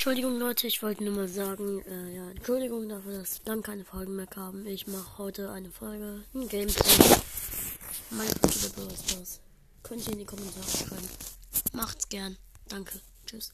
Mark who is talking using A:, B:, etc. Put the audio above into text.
A: Entschuldigung, Leute, ich wollte nur mal sagen, äh, ja, Entschuldigung dafür, dass dann keine Folgen mehr kamen. Ich mache heute eine Folge, ein Gameplay. Minecraft oder ist das. Könnt ihr in die Kommentare schreiben. Macht's gern. Danke. Tschüss.